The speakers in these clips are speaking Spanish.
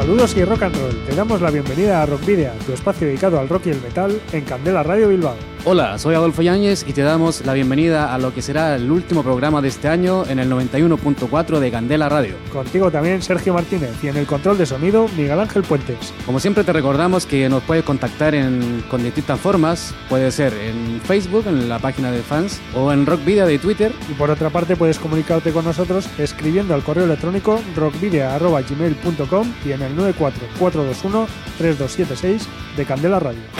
Saludos y rock and roll. Te damos la bienvenida a Rock Video, tu espacio dedicado al rock y el metal en Candela Radio Bilbao. Hola, soy Adolfo Yáñez y te damos la bienvenida a lo que será el último programa de este año en el 91.4 de Candela Radio. Contigo también Sergio Martínez y en el control de sonido Miguel Ángel Puentes. Como siempre te recordamos que nos puedes contactar en, con distintas formas, puede ser en Facebook, en la página de fans o en Rock Video de Twitter. Y por otra parte puedes comunicarte con nosotros escribiendo al correo electrónico rockvideo.gmail.com y en el 944213276 de Candela Radio.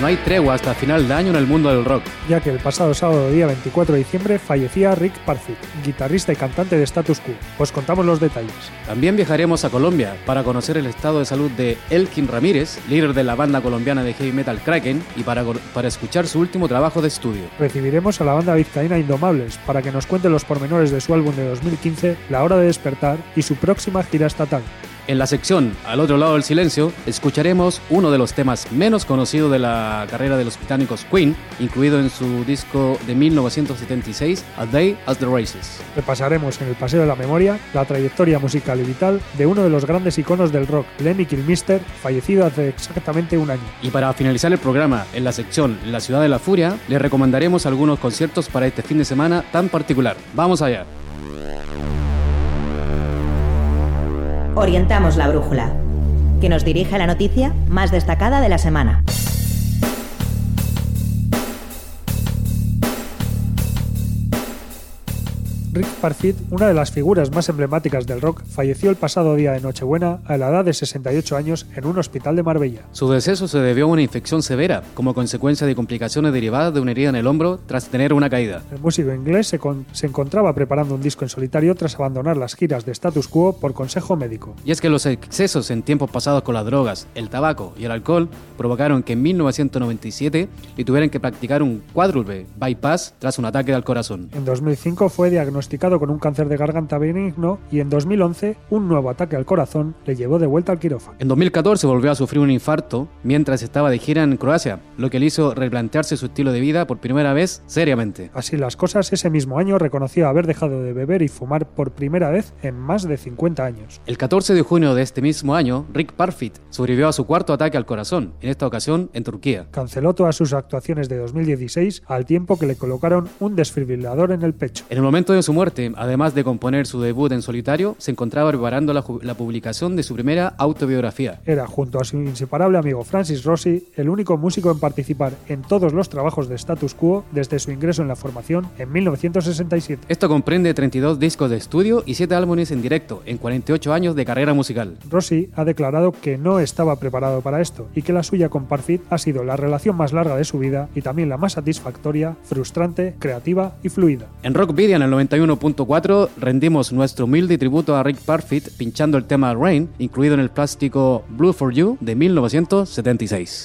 No hay tregua hasta final de año en el mundo del rock. Ya que el pasado sábado día 24 de diciembre fallecía Rick Parfitt, guitarrista y cantante de Status Quo. Os contamos los detalles. También viajaremos a Colombia para conocer el estado de salud de Elkin Ramírez, líder de la banda colombiana de heavy metal Kraken, y para, para escuchar su último trabajo de estudio. Recibiremos a la banda vizcaína Indomables para que nos cuente los pormenores de su álbum de 2015, La Hora de Despertar, y su próxima gira estatal. En la sección Al otro lado del silencio, escucharemos uno de los temas menos conocidos de la carrera de los británicos Queen, incluido en su disco de 1976, A Day as the Races. Repasaremos en el Paseo de la Memoria la trayectoria musical y vital de uno de los grandes iconos del rock, Lemmy Kilmister, fallecido hace exactamente un año. Y para finalizar el programa, en la sección La Ciudad de la Furia, les recomendaremos algunos conciertos para este fin de semana tan particular. ¡Vamos allá! Orientamos la brújula, que nos dirige a la noticia más destacada de la semana. Rick Parfitt, una de las figuras más emblemáticas del rock, falleció el pasado día de Nochebuena a la edad de 68 años en un hospital de Marbella. Su deceso se debió a una infección severa, como consecuencia de complicaciones derivadas de una herida en el hombro tras tener una caída. El músico inglés se, se encontraba preparando un disco en solitario tras abandonar las giras de status quo por consejo médico. Y es que los excesos en tiempos pasados con las drogas, el tabaco y el alcohol provocaron que en 1997 le tuvieran que practicar un cuádruple bypass tras un ataque al corazón. En 2005 fue diagnosticado con un cáncer de garganta benigno y en 2011 un nuevo ataque al corazón le llevó de vuelta al quirófano. En 2014 volvió a sufrir un infarto mientras estaba de gira en Croacia, lo que le hizo replantearse su estilo de vida por primera vez seriamente. Así las cosas, ese mismo año reconoció haber dejado de beber y fumar por primera vez en más de 50 años. El 14 de junio de este mismo año, Rick Parfitt sobrevivió a su cuarto ataque al corazón, en esta ocasión en Turquía. Canceló todas sus actuaciones de 2016 al tiempo que le colocaron un desfibrilador en el pecho. En el momento de su muerte, además de componer su debut en solitario, se encontraba preparando la, la, publicación de su primera autobiografía. Era, junto a su inseparable amigo Francis Rossi, el único músico en participar en todos los trabajos de status quo desde su ingreso en la formación en 1967. Esto comprende 32 discos de estudio y 7 álbumes en directo en 48 años de carrera musical. Rossi ha declarado que no estaba preparado para esto y que la suya con Parfit ha sido la relación más larga de su vida y también la más satisfactoria, frustrante, creativa y fluida. En Rock Video en el 91.4 rendimos nuestro humilde tributo a Rick Parfit pinchando el tema Rain, incluido en el plástico Blue for You de 1976.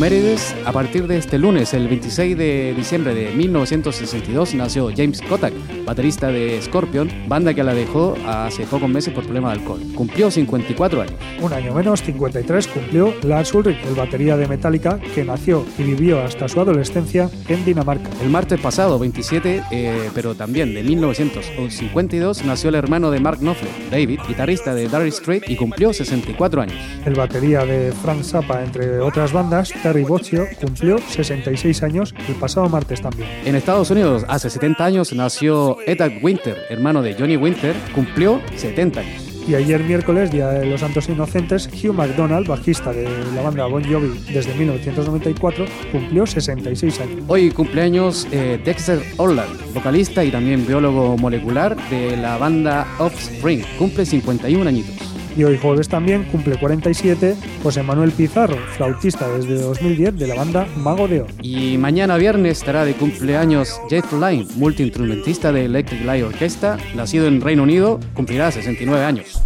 Con efimérides. A partir de este lunes, el 26 de diciembre de 1962, nació James Kotak, baterista de Scorpion, banda que la dejó hace pocos meses por problema de alcohol. Cumplió 54 años. Un año menos, 53, cumplió Lars Ulrich, el batería de Metallica, que nació y vivió hasta su adolescencia en Dinamarca. El martes pasado, 27, eh, pero también de 1952, nació el hermano de Mark Knopfler, David, guitarrista de Dire Straits, y cumplió 64 años. El batería de Frank Zappa, entre otras bandas, Terry Bozzio, cumplió 66 años el pasado martes también. En Estados Unidos, hace 70 años, nació Ed Winter, hermano de Johnny Winter, cumplió 70 años. Y ayer miércoles, Día de los Santos Inocentes, Hugh McDonald, bajista de la banda Bon Jovi desde 1994, cumplió 66 años. Hoy cumpleaños eh, Dexter Orland, vocalista y también biólogo molecular de la banda Offspring, cumple 51 añitos. Y hoy jueves también cumple 47 José Manuel Pizarro, flautista desde 2010 de la banda Mago de Oz. Y mañana viernes estará de cumpleaños Jeff Lynne, multiinstrumentista de Electric Light Orchestra, nacido en Reino Unido, cumplirá 69 años.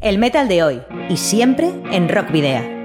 El metal de hoy y siempre en Rock Video.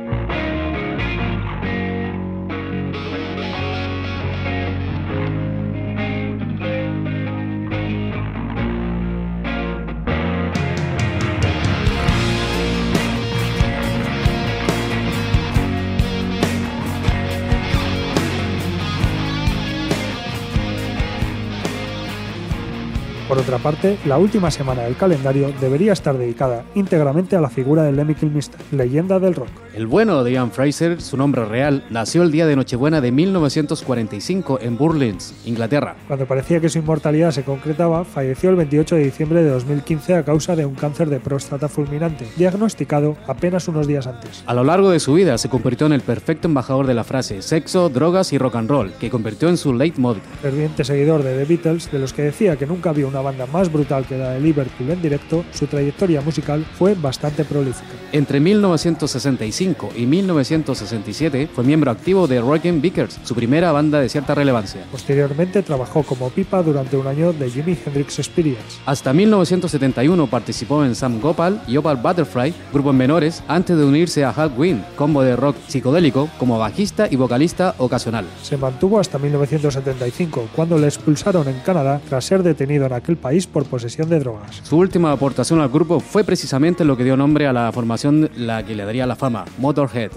Por otra parte, la última semana del calendario debería estar dedicada íntegramente a la figura de Lemmy Kilmister, leyenda del rock. El bueno de Ian Fraser, su nombre real, nació el día de Nochebuena de 1945 en Burlins, Inglaterra. Cuando parecía que su inmortalidad se concretaba, falleció el 28 de diciembre de 2015 a causa de un cáncer de próstata fulminante, diagnosticado apenas unos días antes. A lo largo de su vida se convirtió en el perfecto embajador de la frase sexo, drogas y rock and roll, que convirtió en su leitmotiv. Ferviente seguidor de The Beatles, de los que decía que nunca vio una banda más brutal que la de Liverpool en directo, su trayectoria musical fue bastante prolífica. Entre 1965 y 1967 fue miembro activo de Rockin' Vickers, su primera banda de cierta relevancia. Posteriormente trabajó como pipa durante un año de Jimi Hendrix Experience. Hasta 1971 participó en Sam Gopal y Opal Butterfly, grupos menores, antes de unirse a Halloween, combo de rock psicodélico, como bajista y vocalista ocasional. Se mantuvo hasta 1975, cuando le expulsaron en Canadá tras ser detenido en aquel país por posesión de drogas. Su última aportación al grupo fue precisamente lo que dio nombre a la formación la que le daría la fama, Motorhead.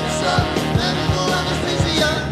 lights up, medical anesthesia.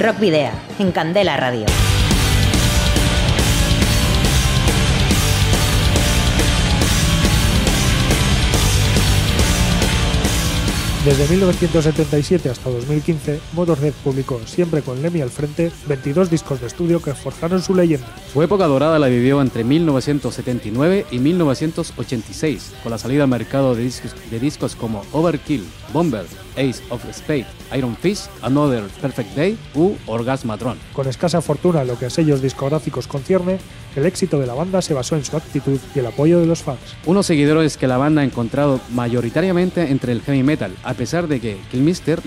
Rock Video, en Candela Radio. Desde 1977 hasta 2015, Motorhead publicó, siempre con Lemmy al frente, 22 discos de estudio que forjaron su leyenda. Su época dorada la vivió entre 1979 y 1986, con la salida al mercado de discos, de discos como Overkill, Bomber, Ace of Spades, Iron Fist, Another Perfect Day u Orgasmatron. Con escasa fortuna en lo que a sellos discográficos concierne, el éxito de la banda se basó en su actitud y el apoyo de los fans. Unos seguidores que la banda ha encontrado mayoritariamente entre el heavy metal, a pesar de que Killmister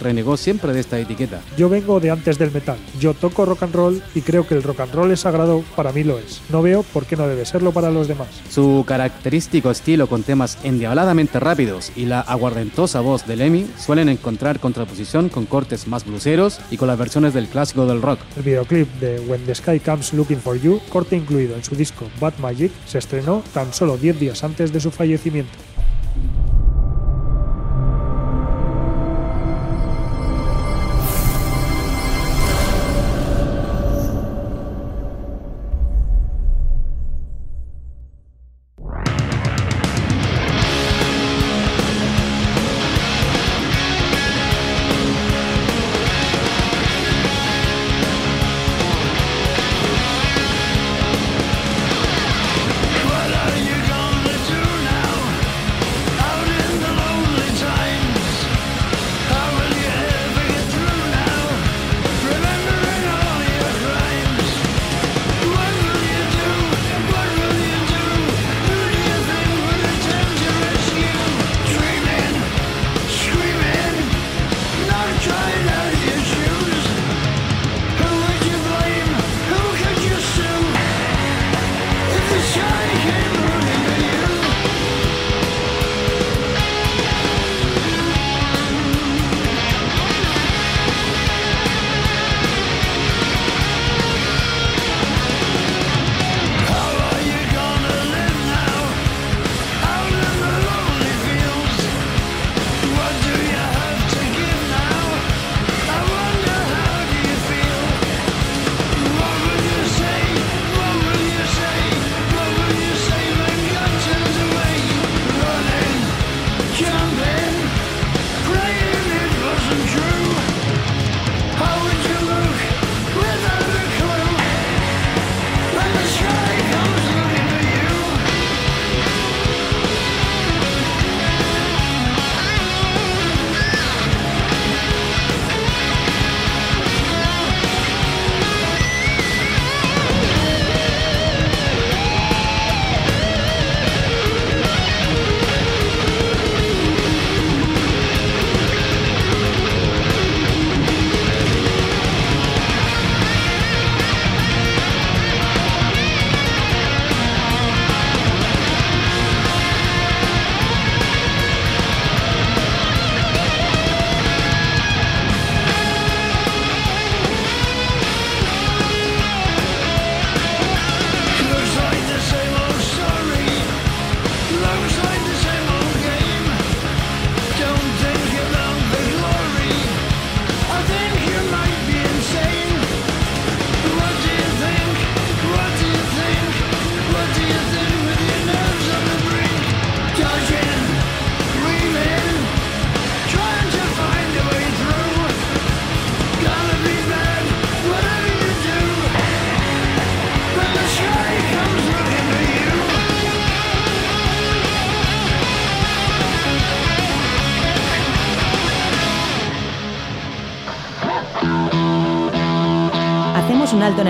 renegó siempre de esta etiqueta. Yo vengo de antes del metal, yo toco rock and roll y creo que el rock and roll es sagrado, para mí lo es. No veo por qué no debe serlo para los demás. Su característico estilo con temas endiabladamente rápidos y la aguardentosa voz de Lemmy suelen encontrar contraposición con cortes más bluseros y con las versiones del clásico del rock. El videoclip de When the Sky Comes Looking for You, corte incluido en su disco Bad Magic, se estrenó tan solo 10 días antes de su fallecimiento.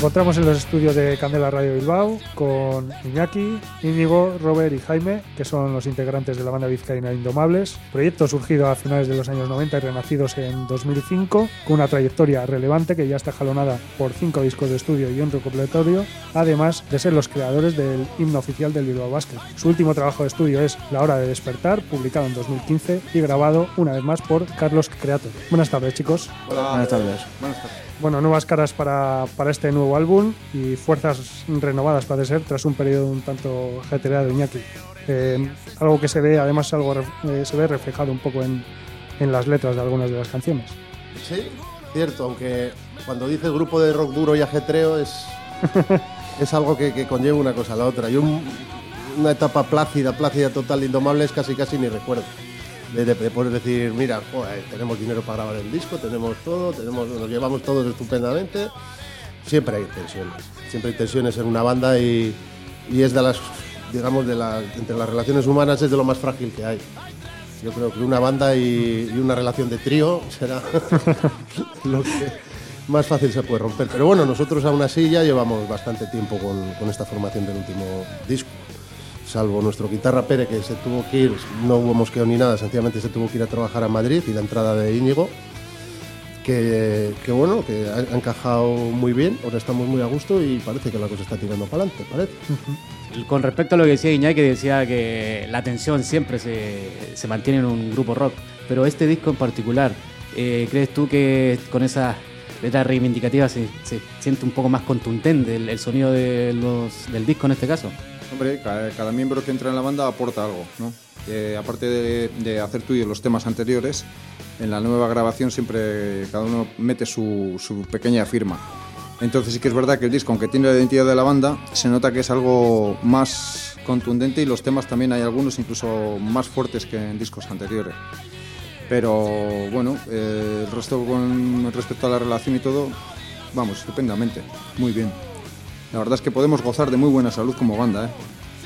Encontramos en los estudios de Candela Radio Bilbao con Iñaki, Íñigo, Robert y Jaime, que son los integrantes de la banda vizcaína Indomables, proyecto surgido a finales de los años 90 y renacidos en 2005, con una trayectoria relevante que ya está jalonada por cinco discos de estudio y un recopilatorio, además de ser los creadores del himno oficial del Bilbao Basket. Su último trabajo de estudio es La Hora de Despertar, publicado en 2015 y grabado una vez más por Carlos Creator. Buenas tardes, chicos. Hola. Buenas tardes. Buenas tardes bueno, nuevas caras para, para, este nuevo álbum y fuerzas renovadas parece ser tras un periodo un tanto ajetreado de Iñaki. Eh, algo que se ve, además, algo eh, se ve reflejado un poco en, en, las letras de algunas de las canciones. Sí, cierto, aunque cuando dice el grupo de rock duro y ajetreo es, es algo que, que, conlleva una cosa a la otra. Y un, una etapa plácida, plácida total, indomable es casi casi ni recuerdo de, poder decir, mira, tenemos dinero para grabar el disco, tenemos todo, tenemos, nos llevamos todos estupendamente. Siempre hay tensiones, siempre hay tensiones en una banda y, y es de las, digamos, de las, entre las relaciones humanas es de lo más frágil que hay. Yo creo que una banda y, una relación de trío será lo que más fácil se puede romper. Pero bueno, nosotros aún así ya llevamos bastante tiempo con esta formación del último disco salvo nuestro guitarra Pere que se tuvo que ir, no hubo mosqueo ni nada, sencillamente se tuvo que ir a trabajar a Madrid y la entrada de Íñigo, que, bueno, que ha, encajado muy bien, ahora estamos muy a gusto y parece que la cosa está tirando para adelante, parece. Con respecto a lo que decía Iñaki, decía que la tensión siempre se, se mantiene en un grupo rock, pero este disco en particular, eh, ¿crees tú que con esa letra reivindicativa se, se, siente un poco más contundente el, el sonido de los, del disco en este caso? Hombre, cada, miembro que entra en la banda aporta algo, ¿no? aparte de, hacer tuyo los temas anteriores, en la nueva grabación siempre cada uno mete su, pequeña firma. Entonces sí que es verdad que el disco, aunque tiene la identidad de la banda, se nota que es algo más contundente y los temas también hay algunos incluso más fuertes que en discos anteriores. Pero bueno, eh, el resto con respecto a la relación y todo, vamos, estupendamente, muy bien. La verdad es que podemos gozar de muy buena salud como banda, ¿eh?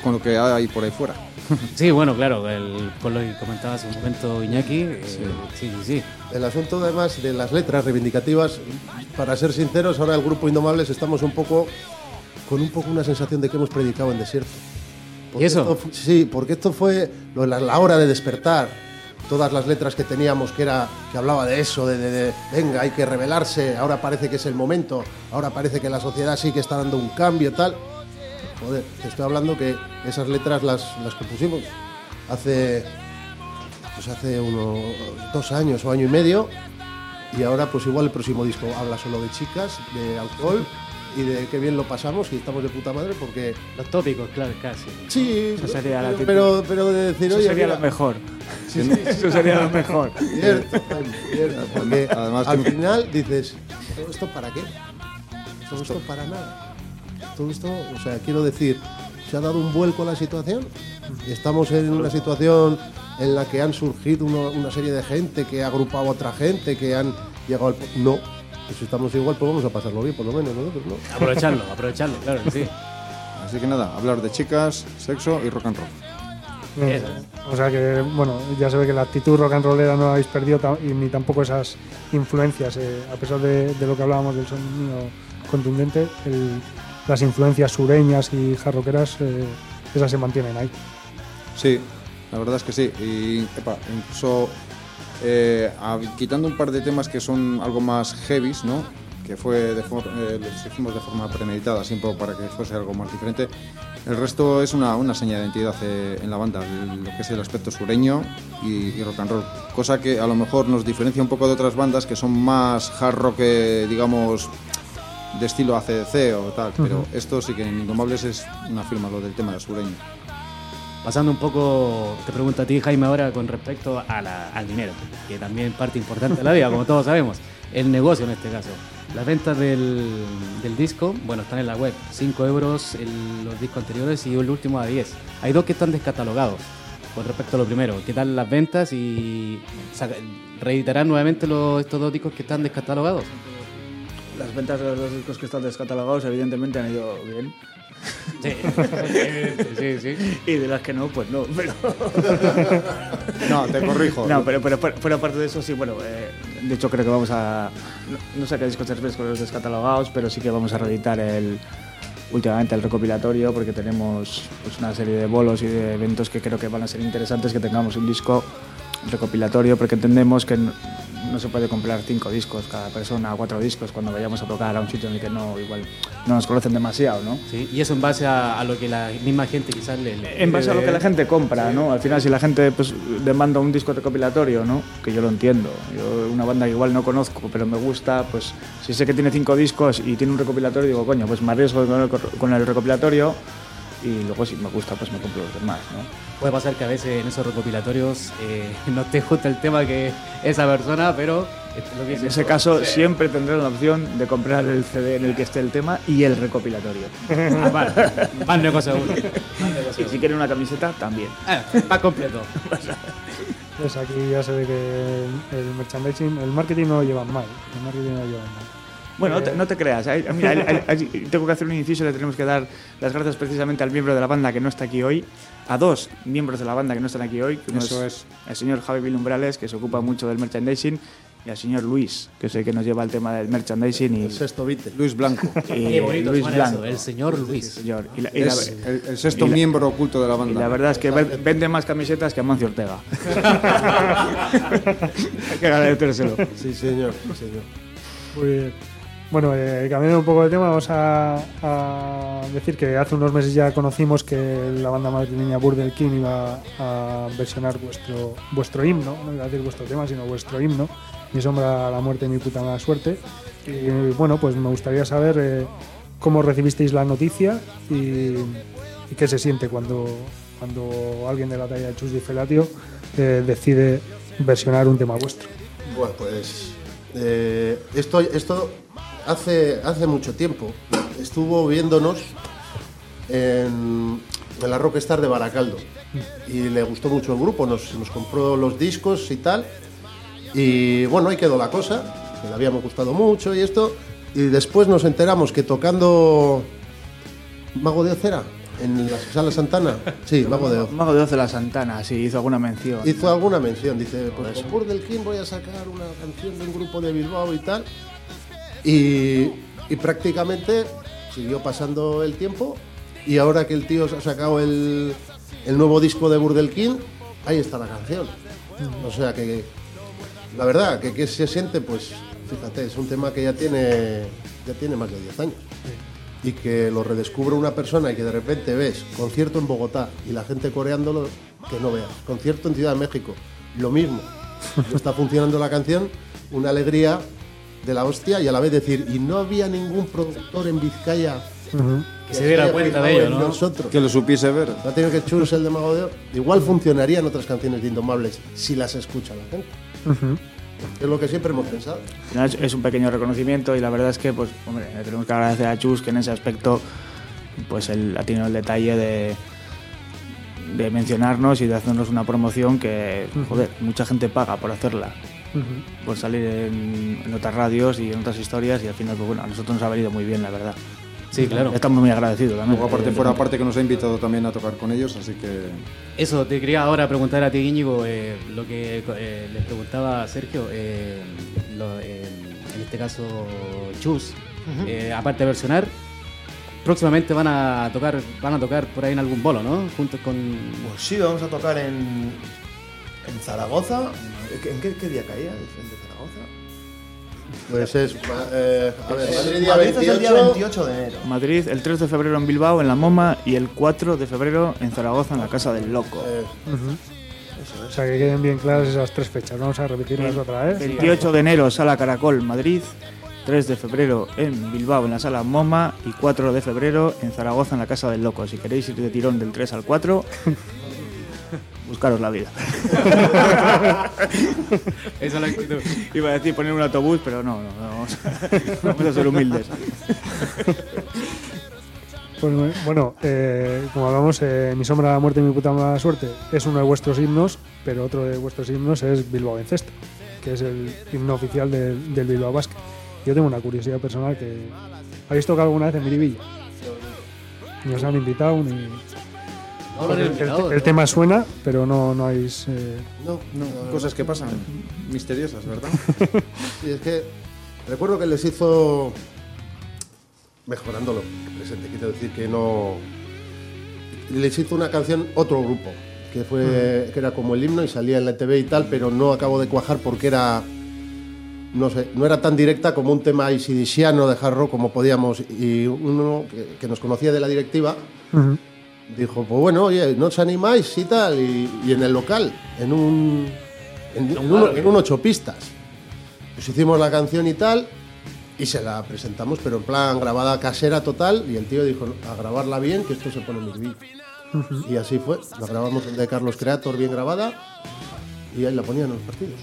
con lo que hay por ahí fuera. Sí, bueno, claro, el, con lo que comentabas hace un momento Iñaki, eh, sí. sí, sí, El asunto además de las letras reivindicativas, para ser sinceros, ahora el grupo Indomables estamos un poco con un poco una sensación de que hemos predicado en desierto. ¿Y eso? sí, porque esto fue la hora de despertar, todas las letras que teníamos que era que hablaba de eso, de, venga, hay que rebelarse, ahora parece que es el momento, ahora parece que la sociedad sí que está dando un cambio, tal. Joder, te estoy hablando que esas letras las, las compusimos hace pues hace unos dos años o año y medio y ahora pues igual el próximo disco habla solo de chicas, de alcohol y de qué bien lo pasamos y estamos de puta madre porque... Los tópicos, claro, casi. Sí, eso sería la pero, pero de decir, eso sería lo mejor. eso sería lo mejor. Cierto, cierto. Porque Además, al final dices, ¿todo esto para qué? Todo esto para nada. Todo esto, o sea, quiero decir, se ha dado un vuelco a la situación. Estamos en una situación en la que han surgido una serie de gente que ha agrupado a otra gente, que han llegado al... No, pues si estamos igual, pues vamos a pasarlo bien, por lo menos nosotros, ¿no? Aprovecharlo, aprovecharlo, claro sí. Así que nada, hablar de chicas, sexo y rock and roll. o sea que, bueno, ya se ve que la actitud rock and rollera no habéis perdido y ni tampoco esas influencias. Eh, a pesar de, lo que hablábamos del sonido contundente, las influencias sureñas y jarroqueras, eh, esas se mantienen ahí. Sí, la verdad es que sí. Y incluso eh, quitando un par de temas que son algo más heavies, ¿no? que fue de eh, los hicimos de forma premeditada, siempre para que fuese algo más diferente. El resto es una, una seña de identidad eh, en la banda, lo que es el aspecto sureño y, rock and roll, cosa que a lo mejor nos diferencia un poco de otras bandas que son más hard rock, digamos, de estilo ACDC o tal, pero esto sí que en Indomables es una firma lo del tema del sureño. Pasando un poco, te pregunto a ti, Jaime, ahora con respecto al dinero, que también parte importante de la vida, como todos sabemos. El negocio en este caso. Las ventas del, disco, bueno, están en la web. 5 euros los discos anteriores y el último a 10. Hay dos que están descatalogados. Con respecto a lo primero, ¿qué tal las ventas y reeditarán nuevamente estos dos discos que están descatalogados? Las ventas de los dos discos que están descatalogados evidentemente han ido bien. Sí. sí, Y de las que no, pues no. Pero... no, te corrijo. No, pero, pero, pero, aparte de eso, sí, bueno, eh, de hecho creo que vamos a... No, no sé qué discos te refieres con los descatalogados, pero sí que vamos a reeditar el, últimamente el recopilatorio porque tenemos pues, una serie de bolos y de eventos que creo que van a ser interesantes que tengamos un disco recopilatorio porque entendemos que no, se puede comprar cinco discos cada persona, cuatro discos cuando vayamos a tocar a un sitio en el que no igual no nos conocen demasiado, ¿no? Sí, y eso en base a, a lo que la misma gente quizás le... le- En base a lo que la gente compra, ¿no? Al final, si la gente pues, demanda un disco recopilatorio, ¿no? Que yo lo entiendo. Yo, una banda que igual no conozco, pero me gusta, pues si sé que tiene cinco discos y tiene un recopilatorio, digo, coño, pues me arriesgo con el, con el recopilatorio y luego si me gusta, pues me compro los demás, ¿no? Puede pasar que a veces en esos recopilatorios eh, no te gusta el tema que esa persona, pero eh, lo que En ese caso, sí. siempre tendrás la opción de comprar el CD en el que esté el tema y el recopilatorio. Vale, más negocio uno. y si quieren una camiseta, también. Ah, va completo. Pues aquí ya se ve que el, el merchandising, el marketing no lo llevan mal. El marketing no lo llevan mal. Bueno, te- no te creas. hay- mira, hay- hay- hay- tengo que hacer un inciso. Le tenemos que dar las gracias precisamente al miembro de la banda que no está aquí hoy. A dos miembros de la banda que no están aquí hoy. que uno Eso es el señor Javi Vilumbrales, que se ocupa mucho del merchandising. Y al señor Luis, que es el que nos lleva el tema del merchandising. Y, El sexto vite. Luis Blanco, y Qué bonito Luis Blanco. eso, el señor Luis. Señor. Y la, y la- es el, el sexto y la- miembro oculto de la y banda. la verdad es que ve- vende más camisetas que Amancio Ortega. Hay que agradecérselo. Sí, señor. Sí, señor. Muy bien. Bueno, eh, cambiando un poco de tema, vamos a, decir que hace unos meses ya conocimos que la banda madrileña Burdel King iba a versionar vuestro, vuestro himno, no iba a decir vuestro tema, sino vuestro himno, Mi sombra la muerte, mi puta mala suerte. Y bueno, pues me gustaría saber eh, cómo recibisteis la noticia y, y qué se siente cuando, cuando alguien de la talla de Chus Di Felatio eh, decide versionar un tema vuestro. Bueno, pues eh, esto, esto hace, hace mucho tiempo. Estuvo viéndonos en, en la Rockstar de Baracaldo y le gustó mucho el grupo, nos, nos compró los discos y tal. Y bueno, ahí quedó la cosa, que le habíamos gustado mucho y esto. Y después nos enteramos que tocando Mago de Ocera en la sala Santana, sí, Mago de Oz, Mago de Oz de la Santana, sí, hizo alguna mención. hizo alguna mención. Dice, pues con Burdel King voy a sacar una canción de un grupo de Bilbao y tal. Y, y prácticamente siguió pasando el tiempo. Y ahora que el tío ha sacado el, el nuevo disco de Burdel King, ahí está la canción. O sea que, la verdad, que, que se siente, pues, fíjate, es un tema que ya tiene, ya tiene más de 10 años. Y que lo redescubre una persona y que de repente ves concierto en Bogotá y la gente coreándolo, que no veas. Concierto en Ciudad de México, lo mismo. No está funcionando la canción, una alegría de la hostia y a la vez decir, y no había ningún productor en Vizcaya Que se diera cuenta de ello, ¿no? Nosotros. Que lo supiese ver. No tiene que churros el de Mago de Oz. Igual funcionarían otras canciones de Indomables si las escucha la gente. Es lo que siempre hemos pensado. Es- es un pequeño reconocimiento y la verdad es que, pues, hombre, le tenemos que agradecer a Chus que en ese aspecto, pues, él ha tenido el detalle de, de mencionarnos y de hacernos una promoción que, joder, mucha gente paga por hacerla, por salir en, en otras radios y en otras historias y al final, pues bueno, a nosotros nos ha venido muy bien, la verdad. Sí, claro. Estamos muy agradecidos también. Luego, aparte, Eh, fuera aparte que nos ha invitado también a tocar con ellos, así que Eso, te quería ahora preguntar a ti, Íñigo, eh, lo que eh, le preguntaba a Sergio, eh, lo- eh, en este caso Chus, eh, aparte de versionar, próximamente van a tocar van a tocar por ahí en algún bolo, ¿no? Juntos con... Pues sí, vamos a tocar en, en Zaragoza. ¿En qué, qué día caía el tren de Zaragoza? Pues es. eh, a ver, Madrid día Madrid es el día 28. 28 de enero. Madrid el 3 de febrero en Bilbao, en La Moma, y el 4 de febrero en Zaragoza, en la Casa del Loco. eh, O sea, que queden bien claras esas tres fechas. Vamos a repetirlas otra vez. 28 de enero, Sala Caracol, Madrid. 3 de febrero en Bilbao, en la Sala Moma. Y 4 de febrero en Zaragoza, en la Casa del Loco. Si queréis ir de tirón del 3 al 4, buscaros la vida. Esa es la actitud. Iba a decir poner un autobús, pero no, no, no, vamos, a, vamos a ser humildes. Pues, bueno, eh, como hablamos, eh, Mi sombra, la muerte y mi puta mala suerte es uno de vuestros himnos, pero otro de vuestros himnos es Bilbao en que es el himno oficial del, del Bilbao Basket. Yo tengo una curiosidad personal que... ¿Habéis tocado alguna vez en Miribilla? Ni os han invitado ni... No, el, el el- invitado, el ¿no? tema suena, pero no, no hay... eh, No, No, cosas que pasan misteriosas, ¿verdad? Sí, es que recuerdo que les hizo mejorándolo presente, quiero decir que no les hizo una canción otro grupo que fue que era como el himno y salía en la TV y tal, pero no acabo de cuajar porque era no sé, no era tan directa como un tema isidisiano de hard rock como podíamos y uno que, que nos conocía de la directiva. Dijo, pues bueno, oye, ¿no os animáis y tal? Y, y en el local, en un, en, en un, en un ocho pistas. Pues hicimos la canción y tal, y se la presentamos, pero en plan grabada casera total, y el tío dijo, a grabarla bien, que esto se pone muy bien. Y así fue, la grabamos de Carlos Creator bien grabada, y ahí la ponían en los partidos.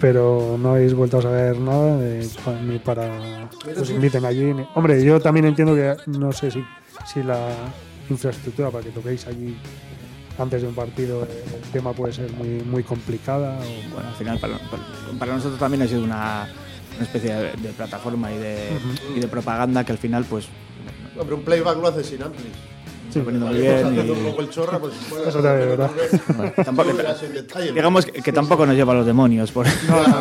pero no habéis vuelto a saber nada de, ni para que os inviten allí. ni- Hombre, yo también entiendo que no sé si, si la infraestructura para que toquéis allí antes de un partido eh, el tema puede ser muy, muy complicada. o- Bueno, al final para, nosotros también ha sido una, una especie de, de plataforma y de, y de propaganda que al final pues Hombre, un playback lo hace sin amplis. Sí, poniendo muy Estamos bien haciendo un y- poco el chorra, pues bueno, Eso también es verdad. Bueno, tampoco- no verás en detalle, digamos que, que tampoco nos lleva a los demonios por,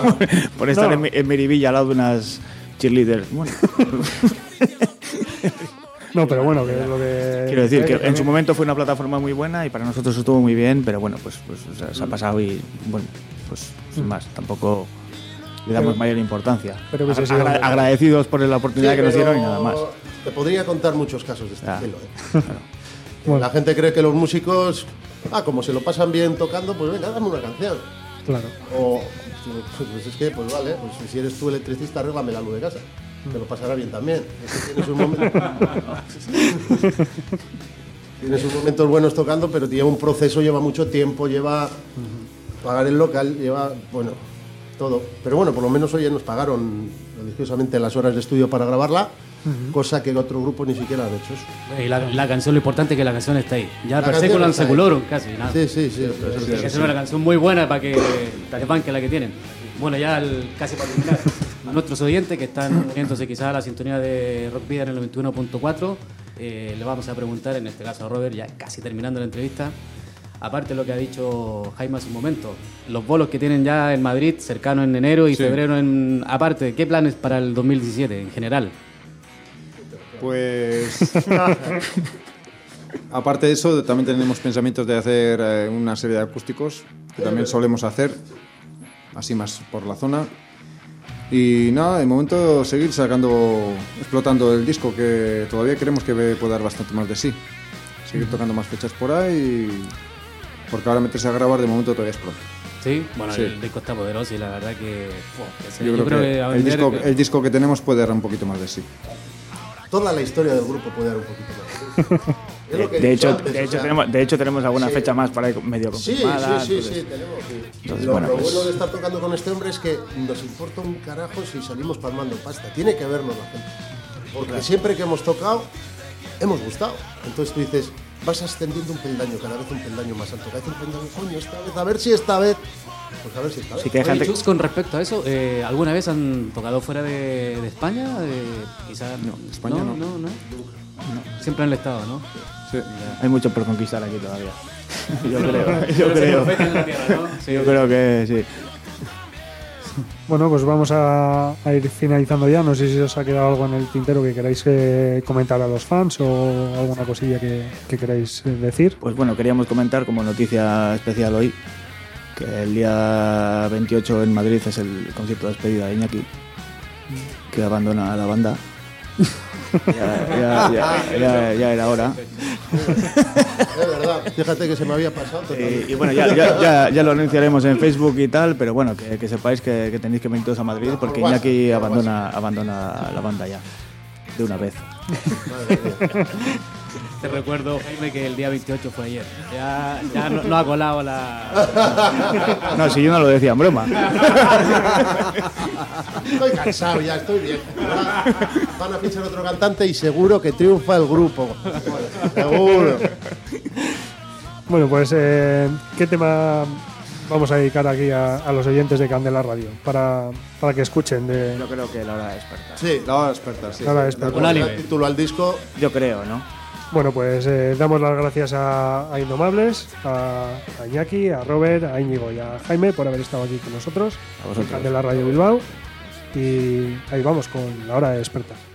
por estar No. en, en Miribilla al lado de unas cheerleaders. Bueno, No, pero bueno, que es lo que. quiero decir que en su momento fue una plataforma muy buena y para nosotros estuvo muy bien, pero bueno, pues, pues o sea, se ha pasado y bueno, pues sin más, tampoco le damos Pero- mayor importancia. pero hubiese Agra- agradecidos por la oportunidad Sí, que nos pero dieron y nada más. Te podría contar muchos casos de este Ya. estilo. ¿eh? Claro. Bueno. La gente cree que los músicos, ah, como se lo pasan bien tocando, pues venga, dame una canción. Claro. O, pues es que, pues vale, pues si eres tú electricista, arréglame la luz de casa. Te lo pasará bien también. Tienes un momento. tienes sus momentos buenos tocando, pero lleva un proceso, lleva mucho tiempo, lleva pagar el local, lleva, bueno, todo. Pero bueno, por lo menos hoy ya nos pagaron religiosamente las horas de estudio para grabarla, cosa que otro grupo ni siquiera han hecho eso. Y la, la canción, lo importante es que la canción está ahí. Ya La per secular ahí. seculorum, casi. Nada. Sí, sí, sí. Que es una canción muy buena para que sepan que la que tienen. Bueno, ya al- casi para terminar, a nuestros oyentes que están uniéndose quizás a la sintonía de Rock Vida en el 91.4, eh, le vamos a preguntar, en este caso a Robert, ya casi terminando la entrevista, aparte de lo que ha dicho Jaime hace un momento, los bolos que tienen ya en Madrid, cercano en enero y Sí. febrero, en, aparte, ¿qué planes para el 2017 en general? Pues. Aparte de eso, también tenemos pensamientos de hacer eh, una serie de acústicos que también solemos hacer, así más por la zona. Y nada, de momento seguir sacando, explotando el disco que todavía creemos que puede dar bastante más de sí. Seguir tocando más fechas por ahí, porque ahora meterse a grabar de momento todavía es pronto. Sí, bueno, Sí. el disco está poderoso y la verdad que. que se- Yo, creo, que, el, disco, el disco que tenemos puede dar un poquito más de sí. Toda la historia del grupo puede dar un poquito más. Es lo he De hecho, antes, de, o hecho sea, tenemos, de hecho, tenemos alguna sí. fecha más para ir medio Sí, sí, confirmada. sí, entonces- sí, tenemos. sí. entonces, lo bueno, lo pues- bueno de estar tocando con este hombre es que nos importa un carajo si salimos palmando pasta. Tiene que vernos la gente. Porque siempre que hemos tocado, hemos gustado. Entonces tú dices, vas ascendiendo un peldaño, cada vez un peldaño más alto, cada vez un peldaño, coño, esta vez, a ver si esta vez. Pues a ver si esta vez. Sí que hay Oye, gente- Chus, con respecto a eso, eh, ¿alguna vez han tocado fuera de, de España? Eh, quizás No, España no. no, no. Siempre han estado, ¿no? Sí. Hay mucho por conquistar aquí todavía. yo creo, yo creo. Sí, Yo creo que sí. Bueno, pues vamos a, a ir finalizando ya. No sé si os ha quedado algo en el tintero que queráis eh, comentar a los fans o alguna cosilla que, que queráis eh, decir. Pues bueno, queríamos comentar como noticia especial hoy que el día 28 en Madrid es el concierto de despedida de Iñaki, que abandona la banda. Ya, ya- ya- ya- era hora. Es verdad, fíjate que se me había pasado. Y, y bueno, ya, ya, ya, lo anunciaremos en Facebook y tal, pero bueno, que, que sepáis que, que tenéis que venir todos a Madrid porque Por Iñaki abandona, abandona la banda ya, de una vez. Madre mía. Te recuerdo, Jaime, que el día 28 fue ayer. Ya, ya no, no ha colado la. No, si yo no lo decía en broma. Estoy cansado ya, estoy bien. Van a fichar otro cantante y seguro que triunfa el grupo. Seguro. Bueno, pues eh, ¿qué tema vamos a dedicar aquí a, a los oyentes de Candela Radio? Para, para que escuchen de... Yo creo que la hora experta. Sí, La hora experta, sí. La hora experta. Un Un anime. título al disco. Yo creo, ¿no? Bueno, pues eh, damos las gracias a, Indomables, a, a, Iñaki, a Robert, a Íñigo y a Jaime por haber estado aquí con nosotros, a vosotros. de la Radio Bilbao. Y ahí vamos con la hora de despertar.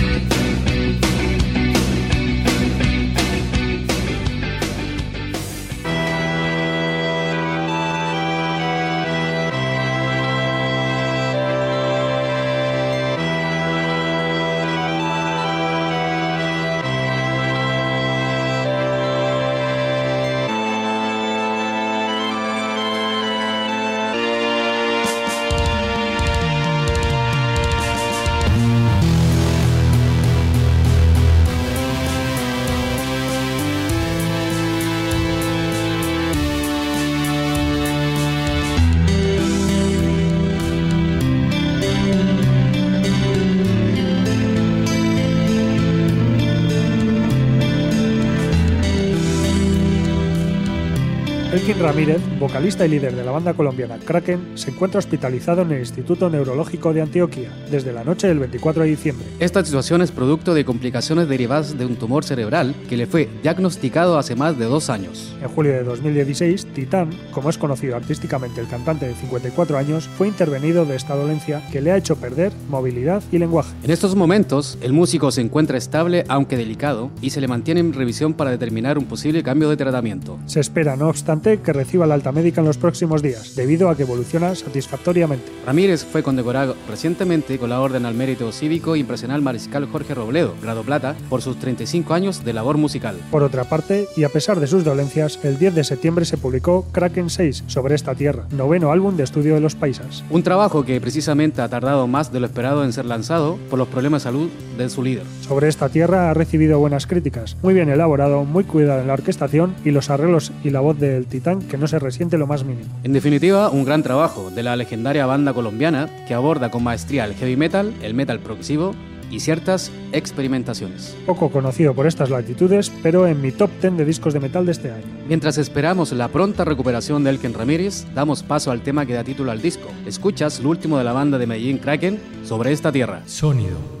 Ramírez, vocalista y líder de la banda colombiana Kraken, se encuentra hospitalizado en el Instituto Neurológico de Antioquia desde la noche del 24 de diciembre. Esta situación es producto de complicaciones derivadas de un tumor cerebral que le fue diagnosticado hace más de dos años. En julio de 2016, Titán, como es conocido artísticamente el cantante de 54 años, fue intervenido de esta dolencia que le ha hecho perder movilidad y lenguaje. En estos momentos, el músico se encuentra estable aunque delicado y se le mantiene en revisión para determinar un posible cambio de tratamiento. Se espera, no obstante, que reciba la alta médica en los próximos días, debido a que evoluciona satisfactoriamente. Ramírez fue condecorado recientemente con la Orden al Mérito Cívico Impresional Mariscal Jorge Robledo, grado plata, por sus 35 años de labor musical. Por otra parte, y a pesar de sus dolencias, el 10 de septiembre se publicó Kraken 6 sobre esta tierra, noveno álbum de estudio de los paisas. Un trabajo que precisamente ha tardado más de lo esperado en ser lanzado por los problemas de salud de su líder. Sobre esta tierra ha recibido buenas críticas, muy bien elaborado, muy cuidado en la orquestación y los arreglos y la voz del titán que no se lo más mínimo. En definitiva, un gran trabajo de la legendaria banda colombiana que aborda con maestría el heavy metal, el metal progresivo y ciertas experimentaciones. Poco conocido por estas latitudes, pero en mi top 10 de discos de metal de este año. Mientras esperamos la pronta recuperación de Elken Ramírez, damos paso al tema que da título al disco. Escuchas lo último de la banda de Medellín Kraken sobre esta tierra. Sonido.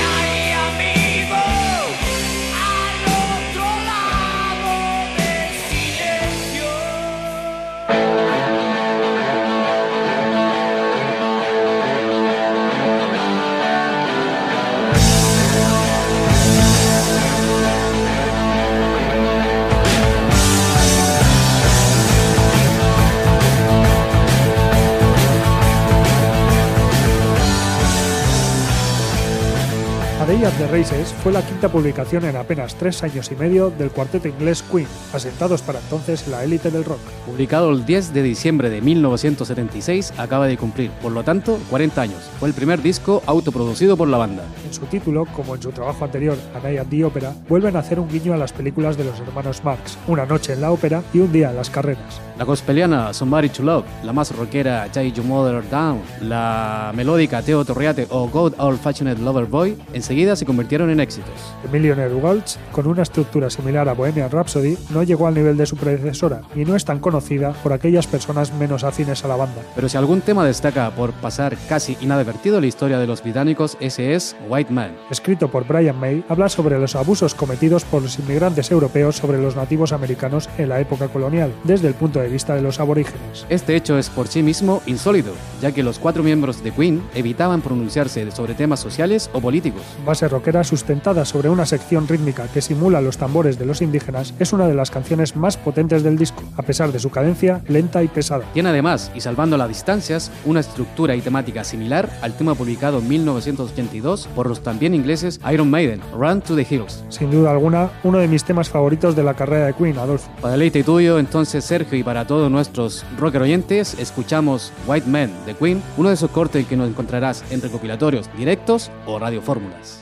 The Races fue la quinta publicación en apenas tres años y medio del cuarteto inglés Queen, asentados para entonces en la élite del rock. Publicado el 10 de diciembre de 1976, acaba de cumplir, por lo tanto, 40 años. Fue el primer disco autoproducido por la banda. En su título, como en su trabajo anterior, A Night at the Opera, vuelven a hacer un guiño a las películas de los hermanos Marx, Una noche en la ópera y Un día en las carreras. La gospeliana Somebody to Love, la más rockera Tie Your Mother Down, la melódica Teo Torriate o God Old Fashioned Lover Boy, enseguida se convirtieron en éxitos. Millionaire Waltz, con una estructura similar a Bohemian Rhapsody, no llegó al nivel de su predecesora y no es tan conocida por aquellas personas menos afines a la banda. Pero si algún tema destaca por pasar casi inadvertido en la historia de los británicos, ese es White Man. Escrito por Brian May, habla sobre los abusos cometidos por los inmigrantes europeos sobre los nativos americanos en la época colonial, desde el punto de vista de los aborígenes. Este hecho es por sí mismo insólito, ya que los cuatro miembros de Queen evitaban pronunciarse sobre temas sociales o políticos. Base rockera sustentada sobre una sección rítmica que simula los tambores de los indígenas, es una de las canciones más potentes del disco, a pesar de su cadencia lenta y pesada. Tiene además, y salvando las distancias, una estructura y temática similar al tema publicado en 1982 por los también ingleses Iron Maiden, Run to the Hills. Sin duda alguna, uno de mis temas favoritos de la carrera de Queen, Adolfo. Para deleite tuyo, entonces Sergio, y para todos nuestros rocker oyentes, escuchamos White Man de Queen, uno de esos cortes que nos encontrarás en recopilatorios directos o radiofórmulas.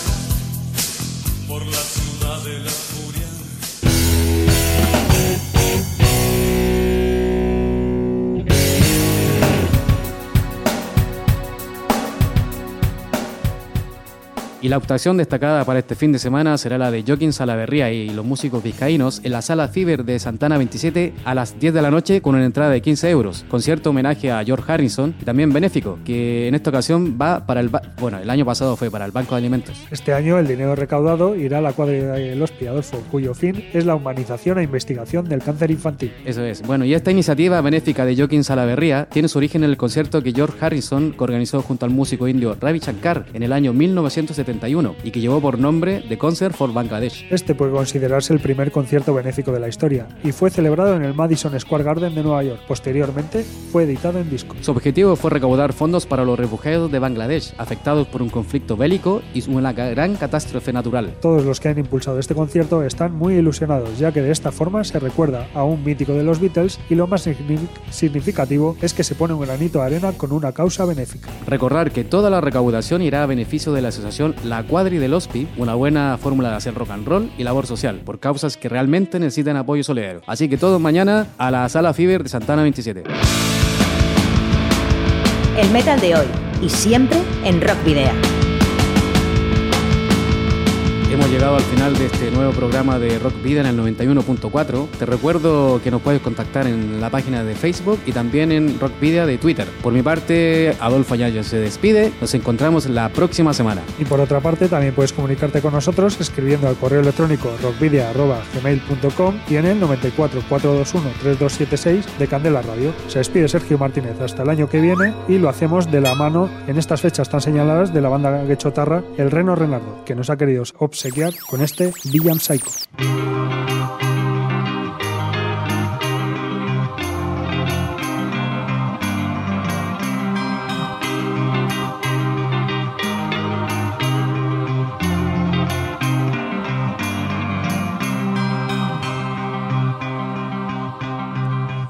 La actuación destacada para este fin de semana será la de Joaquín Salaverría y los músicos vizcaínos en la sala Fiber de Santana 27 a las 10 de la noche con una entrada de 15 euros. Concierto homenaje a George Harrison y también benéfico, que en esta ocasión va para el... Bueno, el año pasado fue para el Banco de Alimentos. Este año el dinero recaudado irá a la cuadrilla del Hospi Adolfo, cuyo fin es la humanización e investigación del cáncer infantil. Eso es. Bueno, y esta iniciativa benéfica de Joaquín Salaverría tiene su origen en el concierto que George Harrison organizó junto al músico indio Ravi Shankar en el año 1971 y que llevó por nombre The Concert for Bangladesh. Este puede considerarse el primer concierto benéfico de la historia y fue celebrado en el Madison Square Garden de Nueva York. Posteriormente fue editado en disco. Su objetivo fue recaudar fondos para los refugiados de Bangladesh afectados por un conflicto bélico y una gran catástrofe natural. Todos los que han impulsado este concierto están muy ilusionados, ya que de esta forma se recuerda a un mítico de los Beatles y lo más signi- significativo es que se pone un granito de arena con una causa benéfica. Recordar que toda la recaudación irá a beneficio de la asociación La Cuadri del Hospi, una buena fórmula de hacer rock and roll y labor social, por causas que realmente necesitan apoyo solidario. Así que todos mañana a la Sala Fiber de Santana 27. El metal de hoy y siempre en Rock Video. Llegado al final de este nuevo programa de Rock Vida en el 91.4. Te recuerdo que nos puedes contactar en la página de Facebook y también en Rock Vida de Twitter. Por mi parte, Adolfo Añayo se despide. Nos encontramos la próxima semana. Y por otra parte, también puedes comunicarte con nosotros escribiendo al correo electrónico rockvidia.gmail.com y en el 94 421 3276 de Candela Radio. Se despide Sergio Martínez hasta el año que viene y lo hacemos de la mano en estas fechas tan señaladas de la banda guechotarra El Reno Renardo, que nos ha querido obsequiar con este Villan Psycho.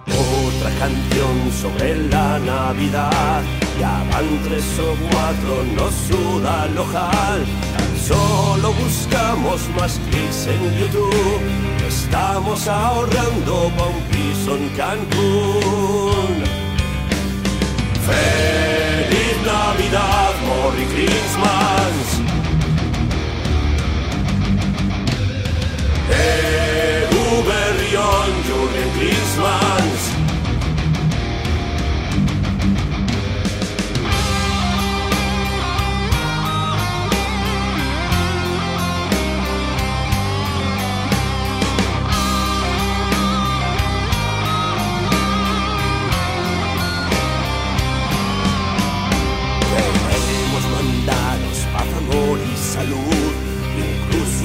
Otra canción sobre la Navidad. Ya van tres o cuatro, nos suda el ojal. Tan solo buscamos más clics en YouTube. Estamos ahorrando pa' un piso en Cancún. Feliz Navidad, Merry Christmas. Eh, Berrión, Jürgen.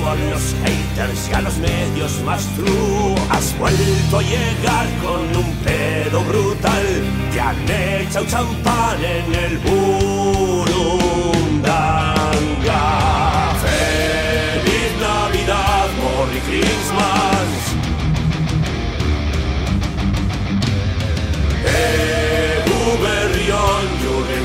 A los haters y a los medios más true Has vuelto a llegar con un pedo brutal. Te han echado champán en el burundanga. Feliz Navidad, Merry Christmas. Eh, Jürgen